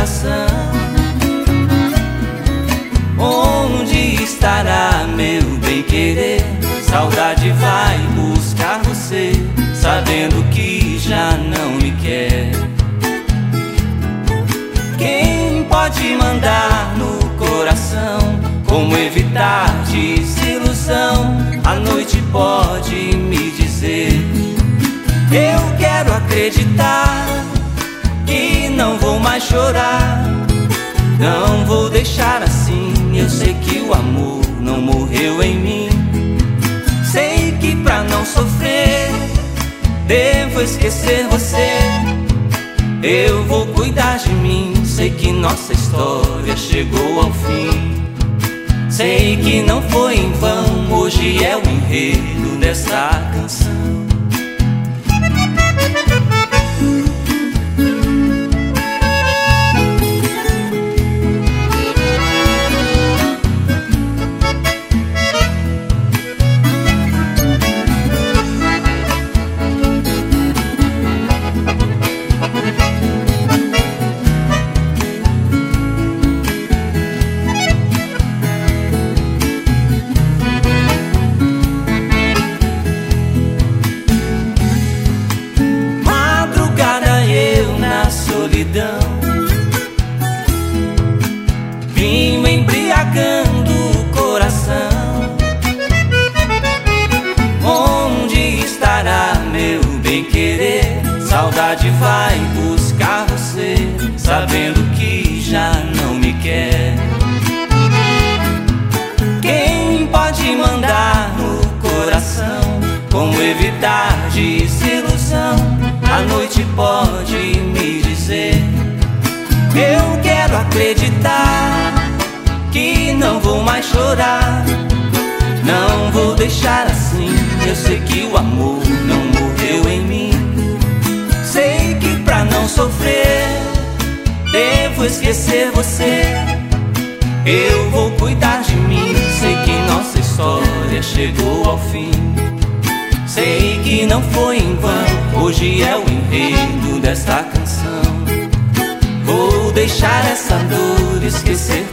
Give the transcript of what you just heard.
coração. Onde estará meu bem querer? Saudade vai buscar você, sabendo que já não me quer. Quem pode mandar no coração? Como evitar desilusão? A noite pode me dizer. Eu quero acreditar não vou mais chorar. Não vou deixar assim. Eu sei que o amor não morreu em mim. Sei que pra não sofrer, devo esquecer você. Eu vou cuidar de mim. Sei que nossa história chegou ao fim. Sei que não foi em vão. Hoje é o enredo dessa canção. Estará meu bem-querer? Saudade vai buscar você, sabendo que já não me quer. Quem pode mandar no coração? Como evitar desilusão? A noite pode me eu quero acreditar que não vou mais chorar. Não vou deixar assim. Eu sei que o amor não morreu em mim. Sei que pra não sofrer, devo esquecer você. Eu vou cuidar de mim. Sei que nossa história chegou ao fim. Sei que não foi em vão. Hoje é o enredo desta canção. Vou deixar essa dor esquecer